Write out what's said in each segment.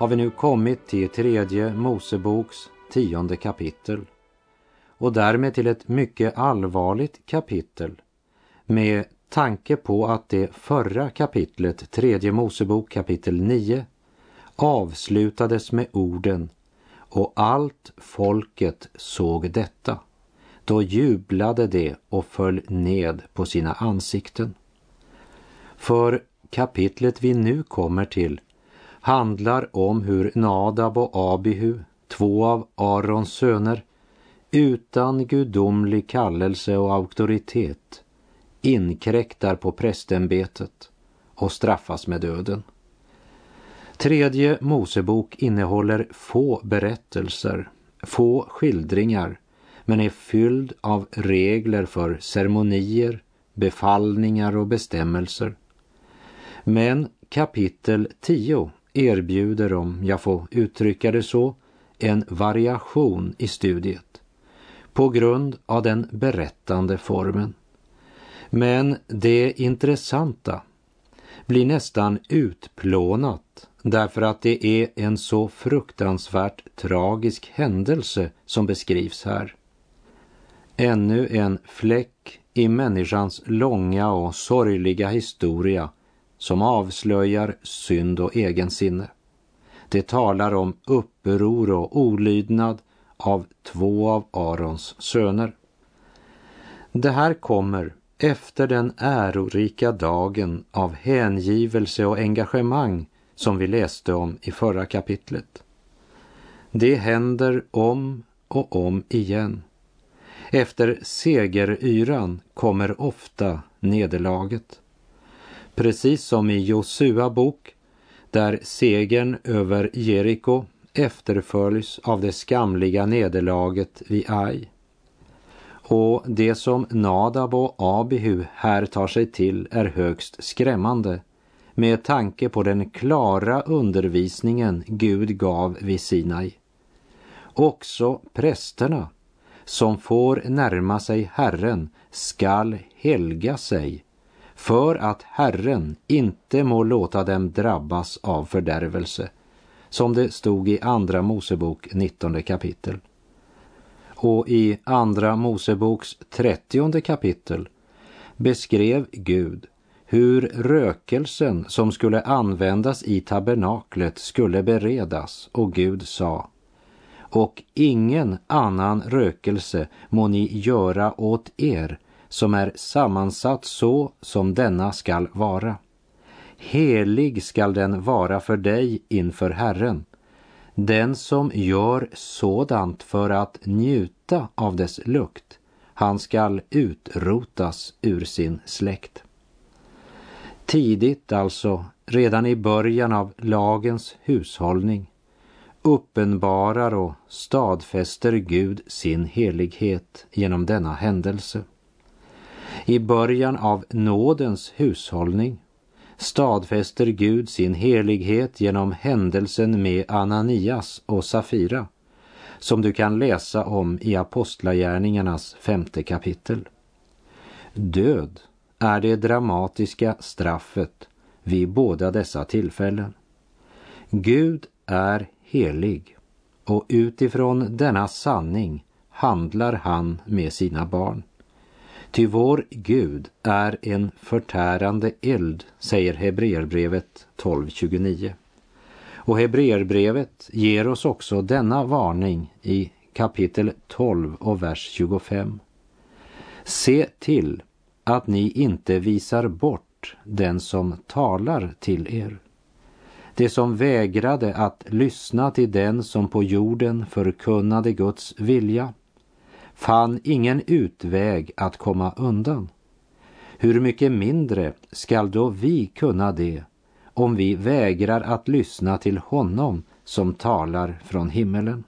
har vi nu kommit till tredje Moseboks tionde kapitel och därmed till ett mycket allvarligt kapitel med tanke på att det förra kapitlet, tredje Mosebok kapitel 9, avslutades med orden och allt folket såg detta. Då jublade de och föll ned på sina ansikten. För kapitlet vi nu kommer till handlar om hur Nadab och Abihu, två av Arons söner, utan gudomlig kallelse och auktoritet inkräktar på prästämbetet och straffas med döden. Tredje Mosebok innehåller få berättelser, få skildringar, men är fylld av regler för ceremonier, befallningar och bestämmelser. Men kapitel 10 erbjuder, om jag får uttrycka det så, en variation i studiet på grund av den berättande formen. Men det intressanta blir nästan utplånat därför att det är en så fruktansvärt tragisk händelse som beskrivs här. Ännu en fläck i människans långa och sorgliga historia som avslöjar synd och egensinne. Det talar om uppror och olydnad av två av Arons söner. Det här kommer efter den ärorika dagen av hängivelse och engagemang som vi läste om i förra kapitlet. Det händer om och om igen. Efter segeryran kommer ofta nederlaget. Precis som i Josua bok, där segern över Jeriko efterföljs av det skamliga nederlaget vid Ai. Och det som Nadab och Abihu här tar sig till är högst skrämmande med tanke på den klara undervisningen Gud gav vid Sinai. Också prästerna som får närma sig Herren skall helga sig för att Herren inte må låta dem drabbas av fördärvelse, som det stod i Andra Mosebok 19 kapitel. Och i Andra Moseboks 30 kapitel beskrev Gud hur rökelsen som skulle användas i tabernaklet skulle beredas och Gud sa och ingen annan rökelse må ni göra åt er som är sammansatt så som denna skall vara. Helig skall den vara för dig inför Herren. Den som gör sådant för att njuta av dess lukt, han skall utrotas ur sin släkt. Tidigt alltså, redan i början av lagens hushållning, uppenbarar och stadfäster Gud sin helighet genom denna händelse. I början av nådens hushållning stadfäster Gud sin helighet genom händelsen med Ananias och Safira som du kan läsa om i Apostlagärningarnas femte kapitel. Död är det dramatiska straffet vid båda dessa tillfällen. Gud är helig och utifrån denna sanning handlar han med sina barn. Ty vår Gud är en förtärande eld, säger Hebreerbrevet 12.29. Och Hebreerbrevet ger oss också denna varning i kapitel 12 och vers 25. Se till att ni inte visar bort den som talar till er. Det som vägrade att lyssna till den som på jorden förkunnade Guds vilja fann ingen utväg att komma undan. Hur mycket mindre skall då vi kunna det om vi vägrar att lyssna till honom som talar från himmelen.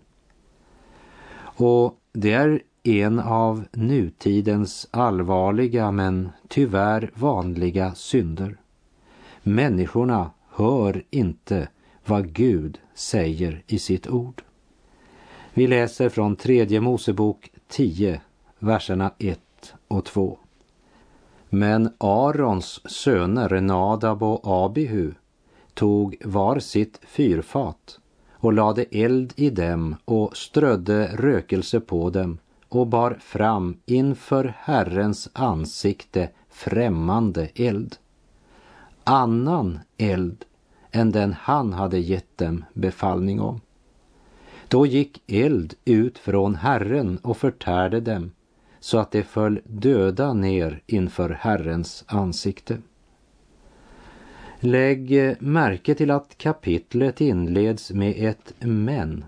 Och det är en av nutidens allvarliga men tyvärr vanliga synder. Människorna hör inte vad Gud säger i sitt ord. Vi läser från tredje Mosebok 10, verserna 1 och 2. Men Arons söner Nadab och Abihu tog var sitt fyrfat och lade eld i dem och strödde rökelse på dem och bar fram inför Herrens ansikte främmande eld. Annan eld än den han hade gett dem befallning om. Då gick eld ut från Herren och förtärde dem så att de föll döda ner inför Herrens ansikte. Lägg märke till att kapitlet inleds med ett men,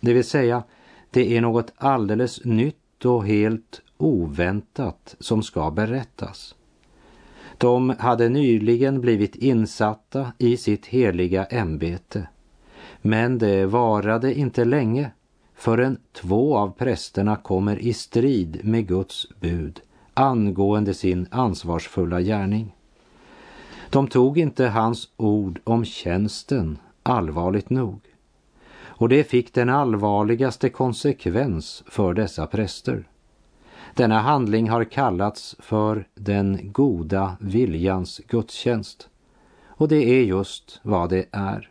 det vill säga det är något alldeles nytt och helt oväntat som ska berättas. De hade nyligen blivit insatta i sitt heliga ämbete, men det varade inte länge förrän två av prästerna kommer i strid med Guds bud angående sin ansvarsfulla gärning. De tog inte hans ord om tjänsten allvarligt nog. Och det fick den allvarligaste konsekvens för dessa präster. Denna handling har kallats för den goda viljans gudstjänst. Och det är just vad det är.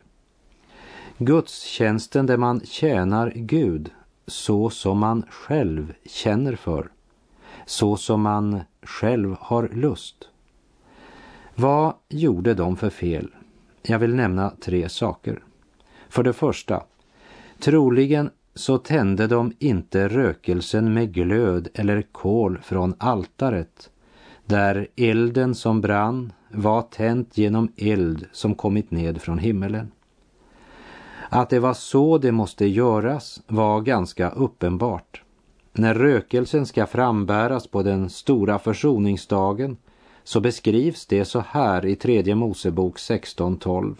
Gudstjänsten där man tjänar Gud så som man själv känner för, så som man själv har lust. Vad gjorde de för fel? Jag vill nämna tre saker. För det första, troligen så tände de inte rökelsen med glöd eller kol från altaret, där elden som brann var tänt genom eld som kommit ned från himmelen. Att det var så det måste göras var ganska uppenbart. När rökelsen ska frambäras på den stora försoningsdagen så beskrivs det så här i tredje Mosebok 16.12.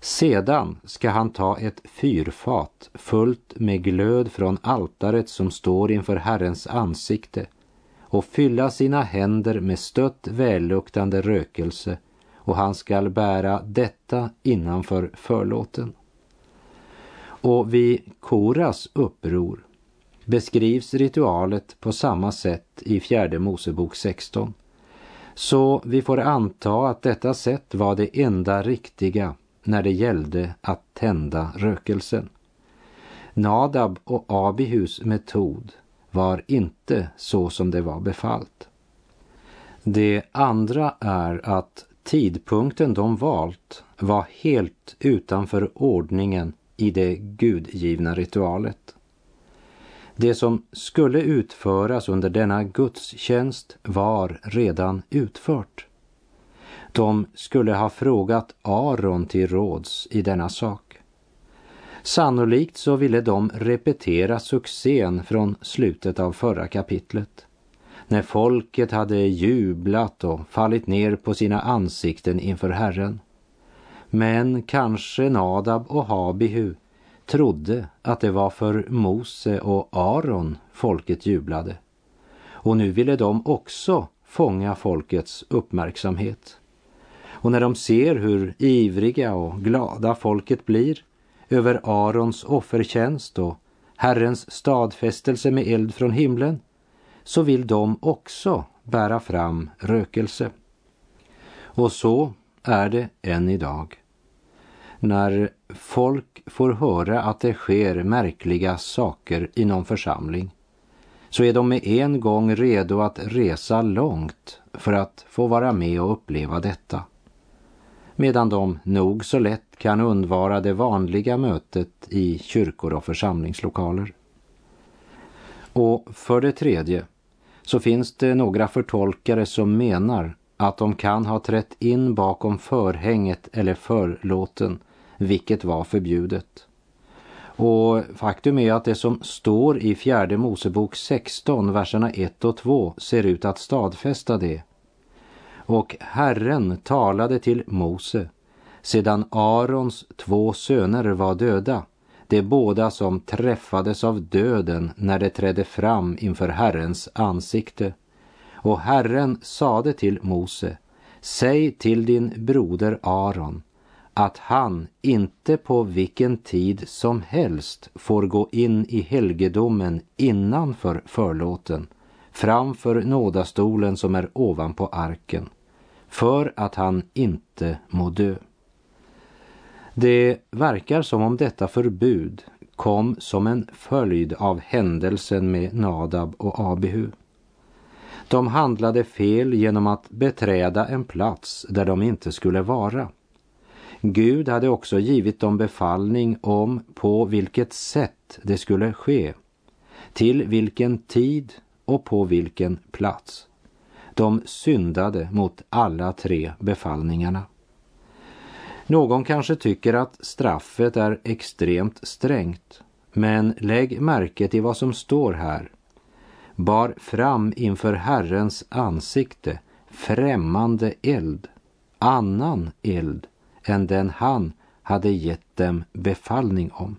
Sedan ska han ta ett fyrfat fullt med glöd från altaret som står inför Herrens ansikte och fylla sina händer med stött välluktande rökelse och han skall bära detta innanför förlåten. Och vid Koras uppror beskrivs ritualet på samma sätt i fjärde Mosebok 16. Så vi får anta att detta sätt var det enda riktiga när det gällde att tända rökelsen. Nadab och Abihus metod var inte så som det var befallt. Det andra är att tidpunkten de valt var helt utanför ordningen i det gudgivna ritualet. Det som skulle utföras under denna gudstjänst var redan utfört. De skulle ha frågat Aron till råds i denna sak. Sannolikt så ville de repetera succén från slutet av förra kapitlet. När folket hade jublat och fallit ner på sina ansikten inför Herren. Men kanske Nadab och Habihu trodde att det var för Mose och Aron folket jublade. Och nu ville de också fånga folkets uppmärksamhet. Och när de ser hur ivriga och glada folket blir över Arons offertjänst och Herrens stadfästelse med eld från himlen så vill de också bära fram rökelse. Och så är det än idag. När folk får höra att det sker märkliga saker i någon församling så är de med en gång redo att resa långt för att få vara med och uppleva detta. Medan de nog så lätt kan undvara det vanliga mötet i kyrkor och församlingslokaler. Och för det tredje så finns det några förtolkare som menar att de kan ha trätt in bakom förhänget eller förlåten, vilket var förbjudet. Och faktum är att det som står i fjärde Mosebok 16, verserna 1 och 2 ser ut att stadfästa det. Och Herren talade till Mose, sedan Arons två söner var döda, de båda som träffades av döden när de trädde fram inför Herrens ansikte. Och Herren sade till Mose, säg till din broder Aron att han inte på vilken tid som helst får gå in i helgedomen innanför förlåten, framför nådastolen som är ovanpå arken, för att han inte må dö. Det verkar som om detta förbud kom som en följd av händelsen med Nadab och Abihu. De handlade fel genom att beträda en plats där de inte skulle vara. Gud hade också givit dem befallning om på vilket sätt det skulle ske, till vilken tid och på vilken plats. De syndade mot alla tre befallningarna. Någon kanske tycker att straffet är extremt strängt, men lägg märke till vad som står här. Bar fram inför Herrens ansikte främmande eld, annan eld än den han hade gett dem befallning om.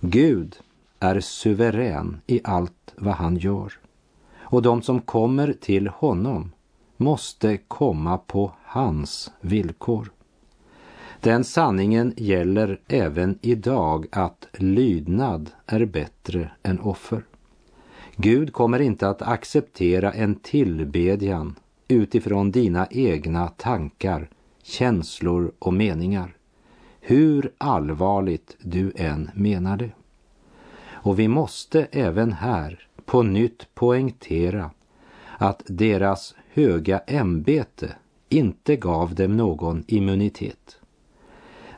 Gud är suverän i allt vad han gör och de som kommer till honom måste komma på hans villkor. Den sanningen gäller även idag att lydnad är bättre än offer. Gud kommer inte att acceptera en tillbedjan utifrån dina egna tankar, känslor och meningar, hur allvarligt du än menar det. Och vi måste även här på nytt poängtera att deras höga ämbete inte gav dem någon immunitet.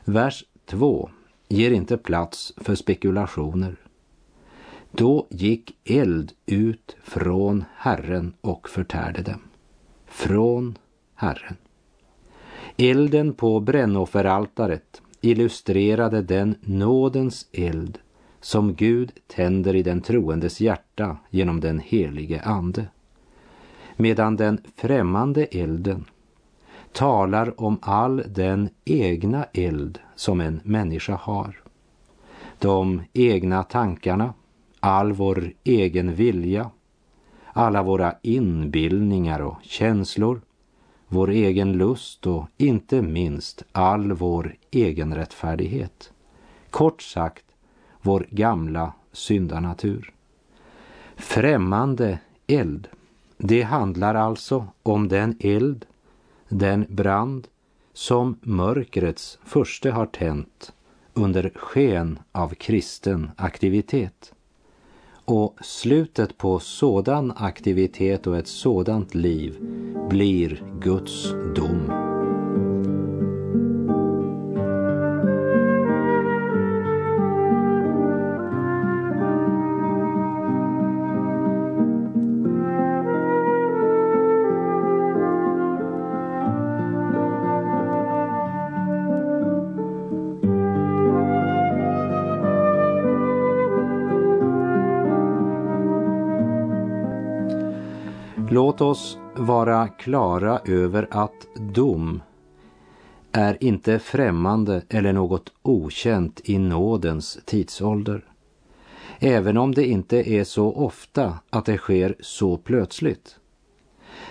Vers 2 ger inte plats för spekulationer. Då gick eld ut från Herren och förtärde dem. Från Herren. Elden på brännofferaltaret illustrerade den nådens eld som Gud tänder i den troendes hjärta genom den helige Ande. Medan den främmande elden talar om all den egna eld som en människa har. De egna tankarna, all vår egen vilja, alla våra inbildningar och känslor, vår egen lust och inte minst all vår egen rättfärdighet. Kort sagt, vår gamla syndanatur. Främmande eld, det handlar alltså om den eld den brand som mörkrets första har tänt under sken av kristen aktivitet. Och slutet på sådan aktivitet och ett sådant liv blir Guds dom. Låt oss vara klara över att dom är inte främmande eller något okänt i nådens tidsålder. Även om det inte är så ofta att det sker så plötsligt.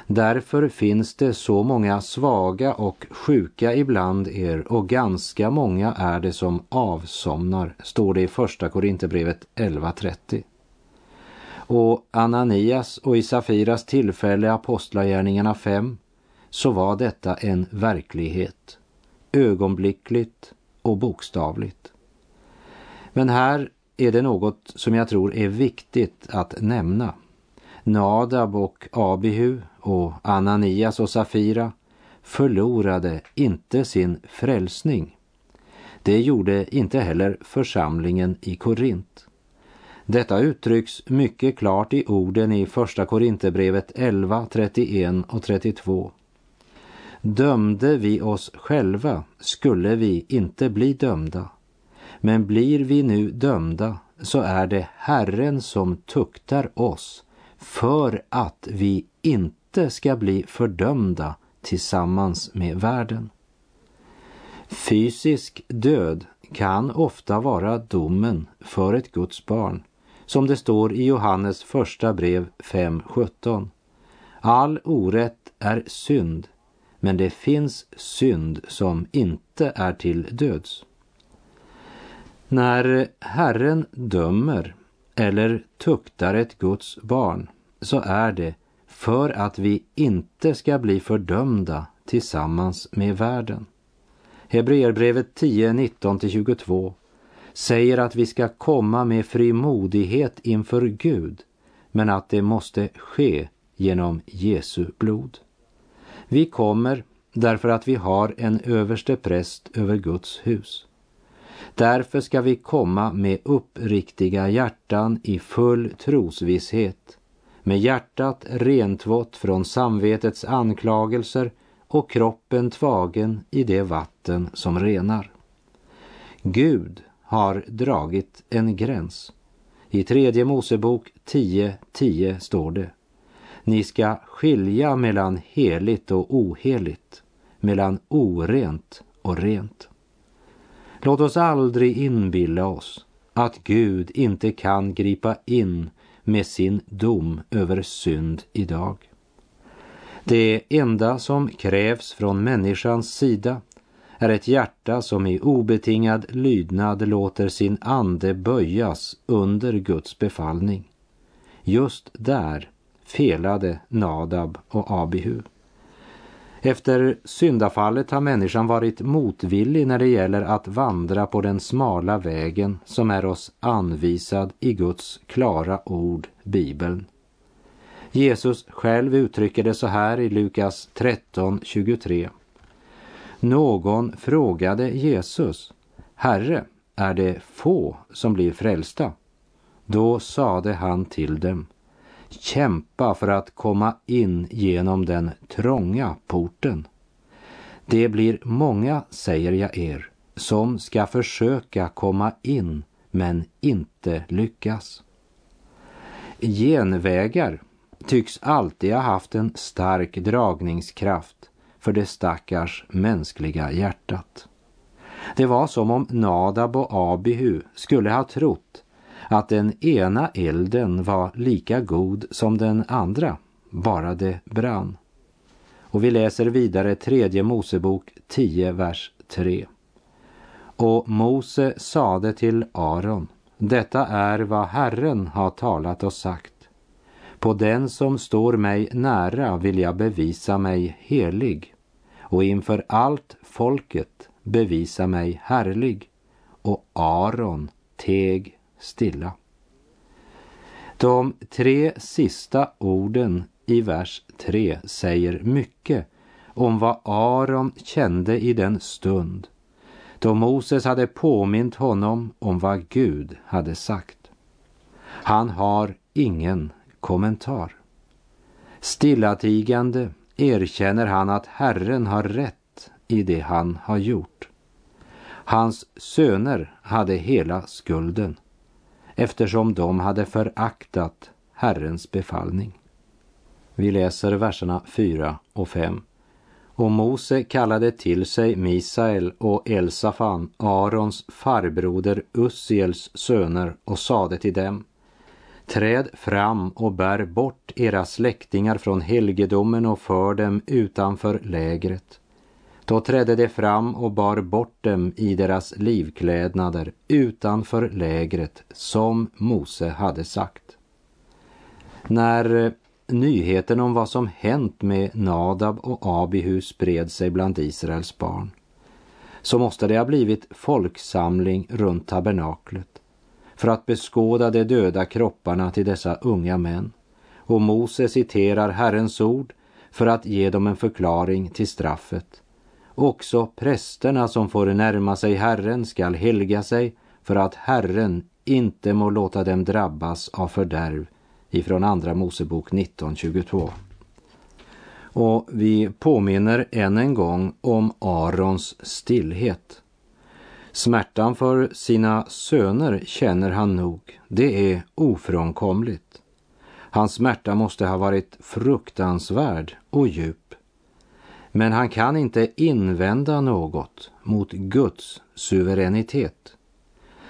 Därför finns det så många svaga och sjuka ibland er och ganska många är det som avsomnar, står det i Första Korinthierbrevet 11.30. Och Ananias och i Safiras tillfälle Apostlagärningarna 5 så var detta en verklighet, ögonblickligt och bokstavligt. Men här är det något som jag tror är viktigt att nämna. Nadab och Abihu och Ananias och Safira förlorade inte sin frälsning. Det gjorde inte heller församlingen i Korint. Detta uttrycks mycket klart i orden i Första Korinthierbrevet 11, 31 och 32. Dömde vi oss själva skulle vi inte bli dömda. Men blir vi nu dömda så är det Herren som tuktar oss för att vi inte ska bli fördömda tillsammans med världen. Fysisk död kan ofta vara domen för ett Guds barn, som det står i Johannes första brev 5.17. All orätt är synd, men det finns synd som inte är till döds. När Herren dömer eller tuktar ett Guds barn så är det för att vi inte ska bli fördömda tillsammans med världen. Hebreerbrevet 10, 19-22 säger att vi ska komma med frimodighet inför Gud, men att det måste ske genom Jesu blod. Vi kommer därför att vi har en överste präst över Guds hus. Därför ska vi komma med uppriktiga hjärtan i full trosvisshet, med hjärtat rentvått från samvetets anklagelser och kroppen tvagen i det vatten som renar. Gud har dragit en gräns. I tredje Mosebok 10.10 10 står det Ni ska skilja mellan heligt och oheligt, mellan orent och rent. Låt oss aldrig inbilla oss att Gud inte kan gripa in med sin dom över synd idag. Det enda som krävs från människans sida är ett hjärta som i obetingad lydnad låter sin ande böjas under Guds befallning. Just där felade Nadab och Abihu. Efter syndafallet har människan varit motvillig när det gäller att vandra på den smala vägen som är oss anvisad i Guds klara ord, Bibeln. Jesus själv uttrycker det så här i Lukas 13.23. Någon frågade Jesus, Herre, är det få som blir frälsta? Då sade han till dem, kämpa för att komma in genom den trånga porten. Det blir många, säger jag er, som ska försöka komma in men inte lyckas. Genvägar tycks alltid ha haft en stark dragningskraft för det stackars mänskliga hjärtat. Det var som om Nadab och Abihu skulle ha trott att den ena elden var lika god som den andra, bara det brann. Och vi läser vidare tredje Mosebok 10, vers 3. Och Mose sade till Aron, detta är vad Herren har talat och sagt. På den som står mig nära vill jag bevisa mig helig och inför allt folket bevisa mig härlig. Och Aron teg stilla. De tre sista orden i vers 3 säger mycket om vad Aron kände i den stund då Moses hade påmint honom om vad Gud hade sagt. Han har ingen kommentar. Stillatigande erkänner han att Herren har rätt i det han har gjort. Hans söner hade hela skulden eftersom de hade föraktat Herrens befallning. Vi läser verserna 4 och 5. Och Mose kallade till sig Misael och Elsafan, Arons farbroder Ussiels söner och sade till dem Träd fram och bär bort era släktingar från helgedomen och för dem utanför lägret. Då trädde de fram och bar bort dem i deras livklädnader utanför lägret som Mose hade sagt. När eh, nyheten om vad som hänt med Nadab och Abihu spred sig bland Israels barn så måste det ha blivit folksamling runt tabernaklet för att beskåda de döda kropparna till dessa unga män. Och Mose citerar Herrens ord för att ge dem en förklaring till straffet. Också prästerna som får närma sig Herren skall helga sig för att Herren inte må låta dem drabbas av fördärv ifrån Andra Mosebok 19.22. Och vi påminner än en gång om Arons stillhet. Smärtan för sina söner känner han nog, det är ofrånkomligt. Hans smärta måste ha varit fruktansvärd och djup. Men han kan inte invända något mot Guds suveränitet.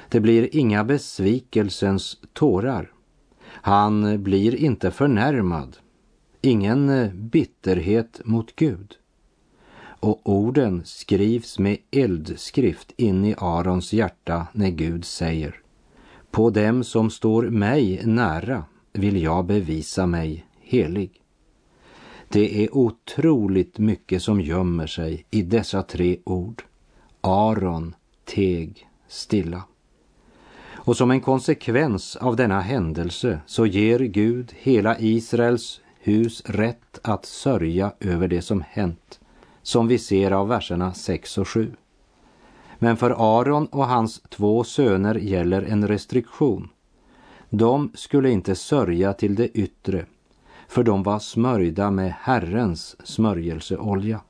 Det blir inga besvikelsens tårar. Han blir inte förnärmad, ingen bitterhet mot Gud. Och orden skrivs med eldskrift in i Arons hjärta när Gud säger På dem som står mig nära vill jag bevisa mig helig. Det är otroligt mycket som gömmer sig i dessa tre ord. Aron teg stilla. Och som en konsekvens av denna händelse så ger Gud hela Israels hus rätt att sörja över det som hänt, som vi ser av verserna 6 och 7. Men för Aron och hans två söner gäller en restriktion. De skulle inte sörja till det yttre, för de var smörjda med Herrens smörjelseolja.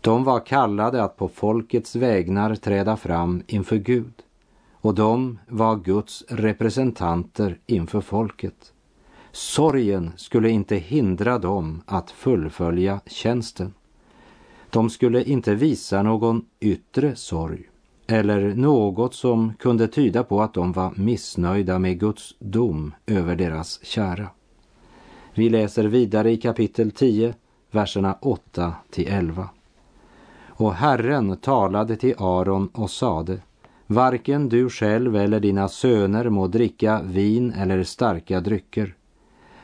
De var kallade att på folkets vägnar träda fram inför Gud och de var Guds representanter inför folket. Sorgen skulle inte hindra dem att fullfölja tjänsten. De skulle inte visa någon yttre sorg eller något som kunde tyda på att de var missnöjda med Guds dom över deras kära. Vi läser vidare i kapitel 10, verserna 8 till 11. Och Herren talade till Aron och sade Varken du själv eller dina söner må dricka vin eller starka drycker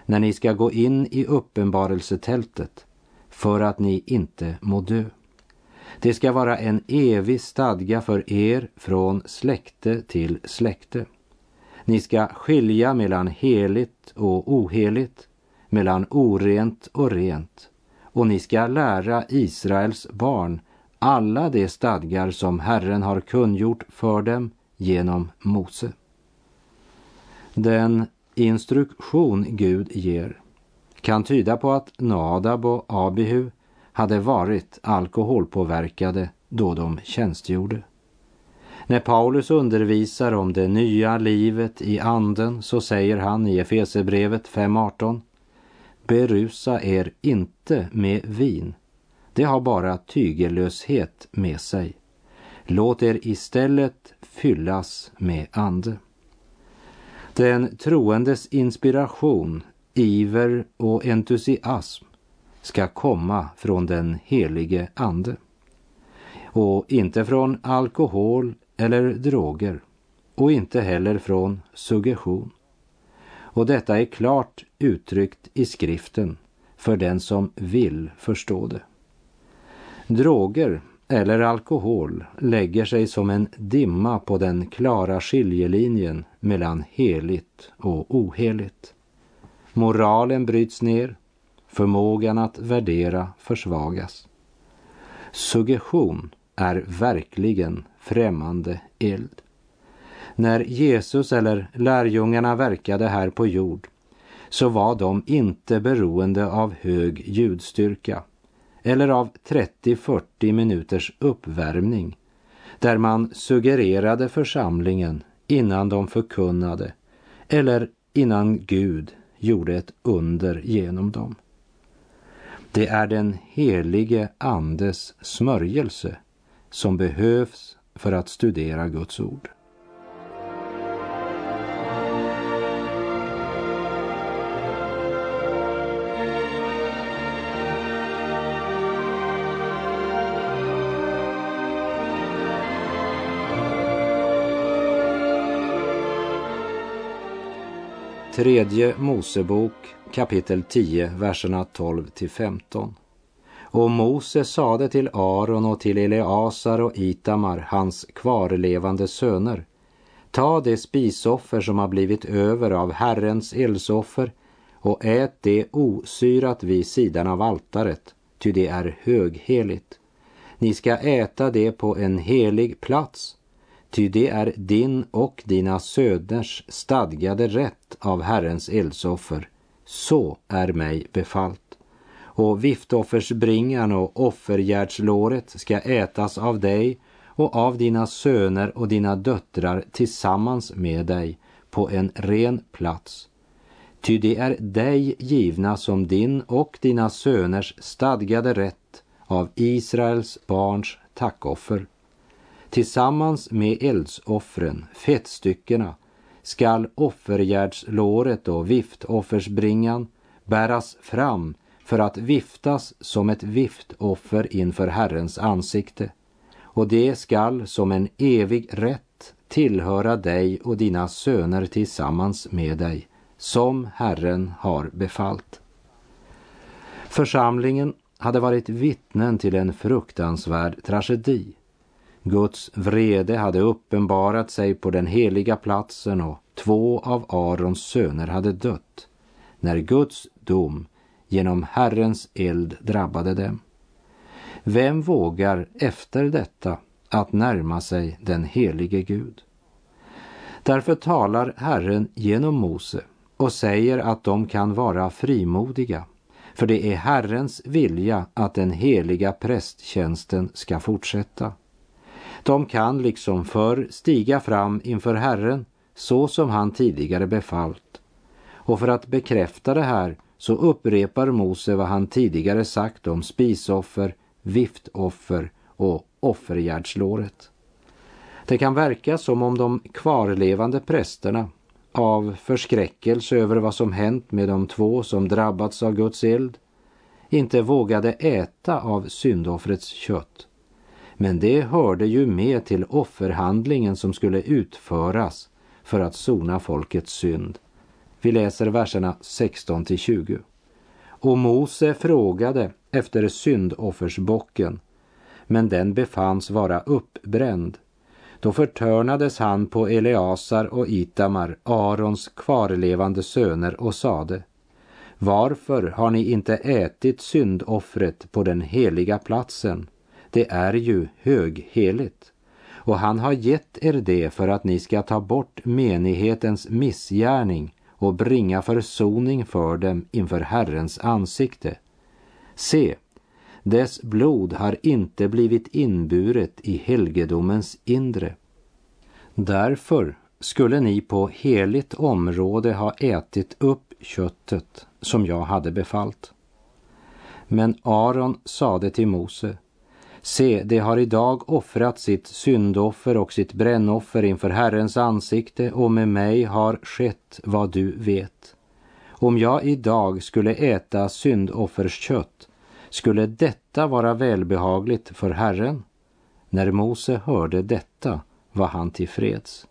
när ni ska gå in i uppenbarelsetältet för att ni inte må dö. Det ska vara en evig stadga för er från släkte till släkte. Ni ska skilja mellan heligt och oheligt, mellan orent och rent och ni ska lära Israels barn alla de stadgar som Herren har kungjort för dem genom Mose. Den instruktion Gud ger kan tyda på att Nadab och Abihu hade varit alkoholpåverkade då de tjänstgjorde. När Paulus undervisar om det nya livet i anden så säger han i Efesebrevet 5.18 Berusa er inte med vin det har bara tygellöshet med sig. Låt er istället fyllas med ande. Den troendes inspiration, iver och entusiasm ska komma från den helige ande och inte från alkohol eller droger och inte heller från suggestion. Och detta är klart uttryckt i skriften för den som vill förstå det. Droger eller alkohol lägger sig som en dimma på den klara skiljelinjen mellan heligt och oheligt. Moralen bryts ner, förmågan att värdera försvagas. Suggestion är verkligen främmande eld. När Jesus eller lärjungarna verkade här på jord så var de inte beroende av hög ljudstyrka eller av 30-40 minuters uppvärmning där man suggererade församlingen innan de förkunnade eller innan Gud gjorde ett under genom dem. Det är den helige Andes smörjelse som behövs för att studera Guds ord. Tredje Mosebok kapitel 10, verserna 12 till 15. Och Mose sade till Aron och till Eleasar och Itamar, hans kvarlevande söner, ta det spisoffer som har blivit över av Herrens eldsoffer och ät det osyrat vid sidan av altaret, ty det är högheligt. Ni ska äta det på en helig plats Ty det är din och dina söners stadgade rätt av Herrens eldsoffer. Så är mig befallt. Och viftoffersbringan och offergärdslåret ska ätas av dig och av dina söner och dina döttrar tillsammans med dig på en ren plats. Ty det är dig givna som din och dina söners stadgade rätt av Israels barns tackoffer. Tillsammans med eldsoffren, fettstyckena, skall offergärdslåret och viftoffersbringan bäras fram för att viftas som ett viftoffer inför Herrens ansikte. Och det skall som en evig rätt tillhöra dig och dina söner tillsammans med dig, som Herren har befallt. Församlingen hade varit vittnen till en fruktansvärd tragedi. Guds vrede hade uppenbarat sig på den heliga platsen och två av Arons söner hade dött när Guds dom genom Herrens eld drabbade dem. Vem vågar efter detta att närma sig den helige Gud? Därför talar Herren genom Mose och säger att de kan vara frimodiga, för det är Herrens vilja att den heliga prästtjänsten ska fortsätta. De kan liksom förr stiga fram inför Herren så som han tidigare befallt. Och för att bekräfta det här så upprepar Mose vad han tidigare sagt om spisoffer, viftoffer och offergärdslåret. Det kan verka som om de kvarlevande prästerna av förskräckelse över vad som hänt med de två som drabbats av Guds eld inte vågade äta av syndoffrets kött. Men det hörde ju med till offerhandlingen som skulle utföras för att sona folkets synd. Vi läser verserna 16 till 20. Och Mose frågade efter syndoffersbocken, men den befanns vara uppbränd. Då förtörnades han på Eleasar och Itamar, Arons kvarlevande söner, och sade Varför har ni inte ätit syndoffret på den heliga platsen? Det är ju högheligt. Och han har gett er det för att ni ska ta bort menighetens missgärning och bringa försoning för dem inför Herrens ansikte. Se, dess blod har inte blivit inburet i helgedomens inre. Därför skulle ni på heligt område ha ätit upp köttet som jag hade befallt. Men Aron sade till Mose, Se, det har idag offrat sitt syndoffer och sitt brännoffer inför Herrens ansikte och med mig har skett vad du vet. Om jag idag skulle äta syndofferskött, skulle detta vara välbehagligt för Herren? När Mose hörde detta var han tillfreds.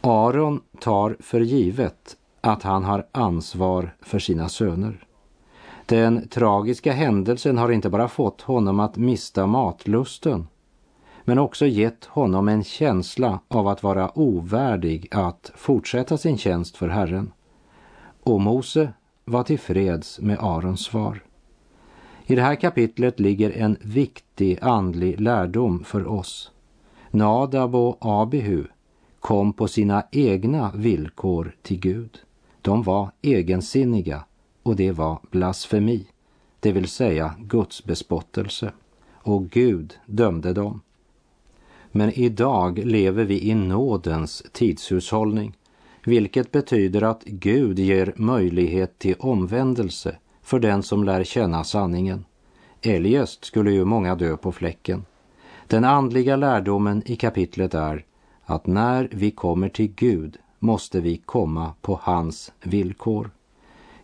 Aron tar för givet att han har ansvar för sina söner. Den tragiska händelsen har inte bara fått honom att mista matlusten men också gett honom en känsla av att vara ovärdig att fortsätta sin tjänst för Herren. Och Mose var tillfreds med Arons svar. I det här kapitlet ligger en viktig andlig lärdom för oss. Nadab och Abihu kom på sina egna villkor till Gud. De var egensinniga och det var blasfemi, det vill säga Guds bespottelse. Och Gud dömde dem. Men idag lever vi i nådens tidshushållning, vilket betyder att Gud ger möjlighet till omvändelse för den som lär känna sanningen. Eljest skulle ju många dö på fläcken. Den andliga lärdomen i kapitlet är att när vi kommer till Gud måste vi komma på hans villkor.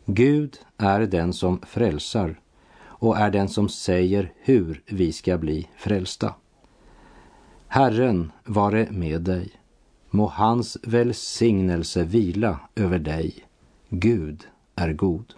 Gud är den som frälsar och är den som säger hur vi ska bli frälsta. Herren vare med dig. Må hans välsignelse vila över dig. Gud är god.